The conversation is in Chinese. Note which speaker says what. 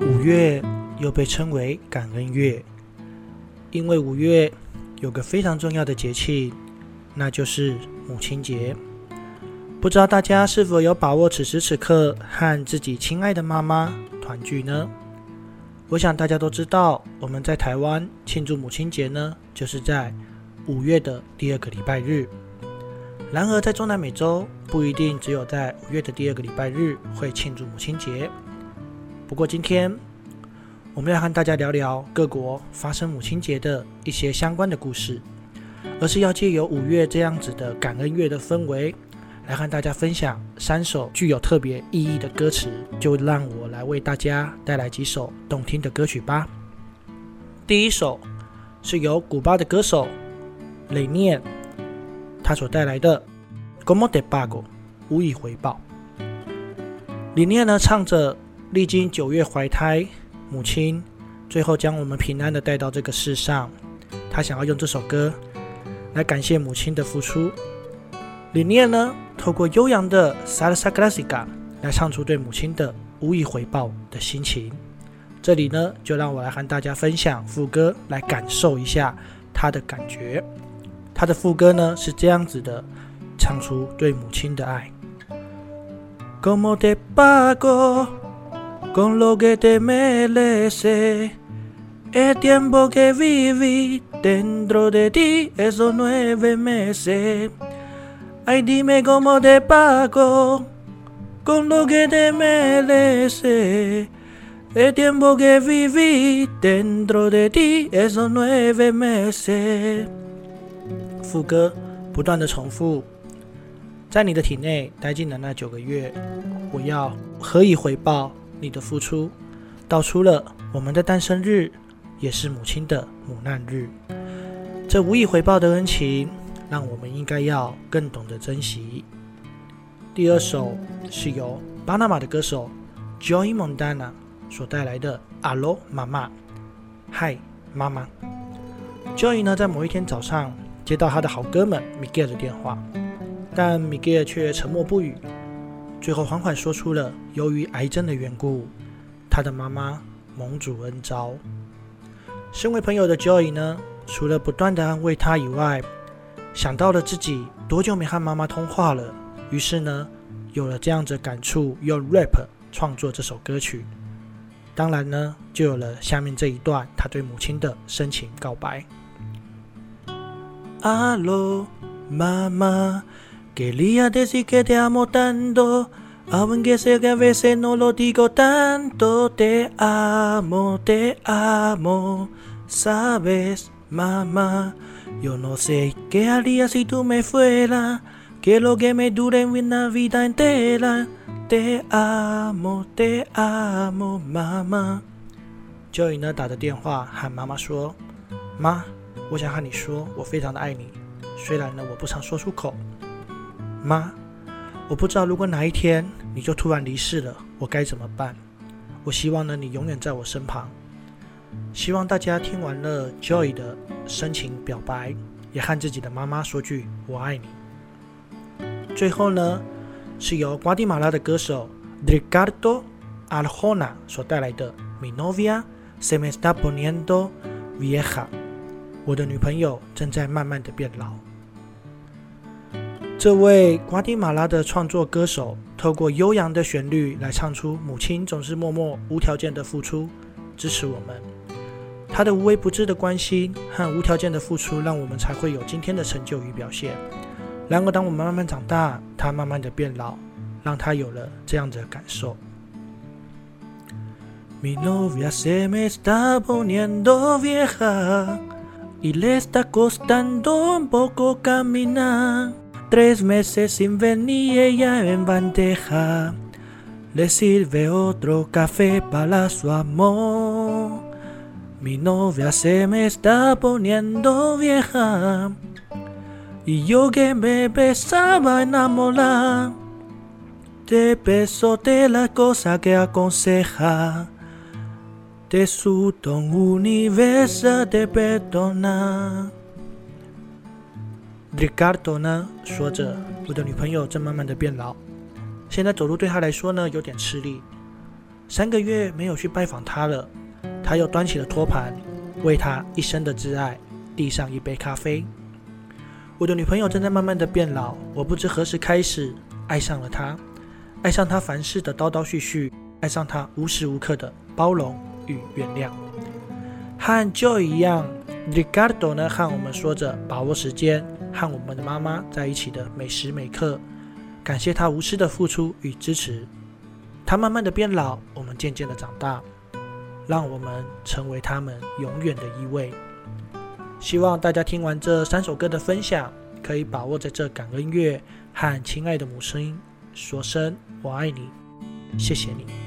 Speaker 1: 五月又被称为感恩月，因为五月有个非常重要的节气，那就是母亲节。不知道大家是否有把握此时此刻和自己亲爱的妈妈团聚呢？我想大家都知道，我们在台湾庆祝母亲节呢，就是在五月的第二个礼拜日。然而，在中南美洲不一定只有在五月的第二个礼拜日会庆祝母亲节。不过，今天我们要和大家聊聊各国发生母亲节的一些相关的故事，而是要借由五月这样子的感恩月的氛围，来和大家分享三首具有特别意义的歌词。就让我来为大家带来几首动听的歌曲吧。第一首是由古巴的歌手雷念。他所带来的《“gomo de Pago》无以回报。里面呢唱着历经九月怀胎，母亲最后将我们平安的带到这个世上。他想要用这首歌来感谢母亲的付出。里面呢透过悠扬的《Salsa Clásica》来唱出对母亲的无以回报的心情。这里呢就让我来和大家分享副歌，来感受一下他的感觉。他的副歌呢是这样子的，唱出对母亲的爱。Como te pago con lo que te mereces, el tiempo que viví dentro de ti esos nueve meses. Ay, dime cómo te pago con lo que te merece, el tiempo que viví dentro de ti esos nueve meses. 副歌不断的重复，在你的体内待进了那九个月，我要何以回报你的付出？道出了我们的诞生日也是母亲的母难日，这无以回报的恩情，让我们应该要更懂得珍惜。第二首是由巴拿马的歌手 Joy Montana 所带来的《阿罗妈妈》，嗨，妈妈。Joy 呢，在某一天早上。接到他的好哥们 Miguel 的电话，但 Miguel 却沉默不语，最后缓缓说出了由于癌症的缘故，他的妈妈蒙主恩召。身为朋友的 Joy 呢，除了不断的安慰他以外，想到了自己多久没和妈妈通话了，于是呢，有了这样子感触，用 rap 创作这首歌曲。当然呢，就有了下面这一段他对母亲的深情告白。Aló, mamá, quería decir que te amo tanto, aunque sé que a veces no lo digo tanto. Te amo, te amo, sabes, mamá. Yo no sé qué haría si tú me fueras, que lo que me dure en una vida entera. Te amo, te amo, mamá. Joy 呢打的电话和妈妈说：“妈。” 我想和你说，我非常的爱你。虽然呢，我不常说出口。妈，我不知道如果哪一天你就突然离世了，我该怎么办？我希望呢，你永远在我身旁。希望大家听完了 Joy 的深情表白，也和自己的妈妈说句我爱你。最后呢，是由瓜地马拉的歌手 Ricardo Arjona 所带来的 Mi novia se me está poniendo vieja。我的女朋友正在慢慢的变老。这位瓜地马拉的创作歌手，透过悠扬的旋律来唱出母亲总是默默无条件的付出，支持我们。他的无微不至的关心和无条件的付出，让我们才会有今天的成就与表现。然而，当我们慢慢长大，他慢慢的变老，让他有了这样的感受。Y le está costando un poco caminar. Tres meses sin venir ella en bandeja. Le sirve otro café para su amor. Mi novia se me está poniendo vieja. Y yo que me besaba enamorar. Te beso de la cosa que aconseja. Te su don universo de perdona。Ricardo 呢说着，我的女朋友正慢慢的变老，现在走路对她来说呢有点吃力。三个月没有去拜访她了，他又端起了托盘，为他一生的挚爱递上一杯咖啡。我的女朋友正在慢慢的变老，我不知何时开始爱上了她，爱上她凡事的叨叨絮絮，爱上她无时无刻的包容与原谅。和 Joy 一样，Ricardo 呢和我们说着把握时间，和我们的妈妈在一起的每时每刻，感谢她无私的付出与支持。他慢慢的变老，我们渐渐的长大，让我们成为他们永远的依偎。希望大家听完这三首歌的分享，可以把握在这感恩月，和亲爱的母亲说声我爱你，谢谢你。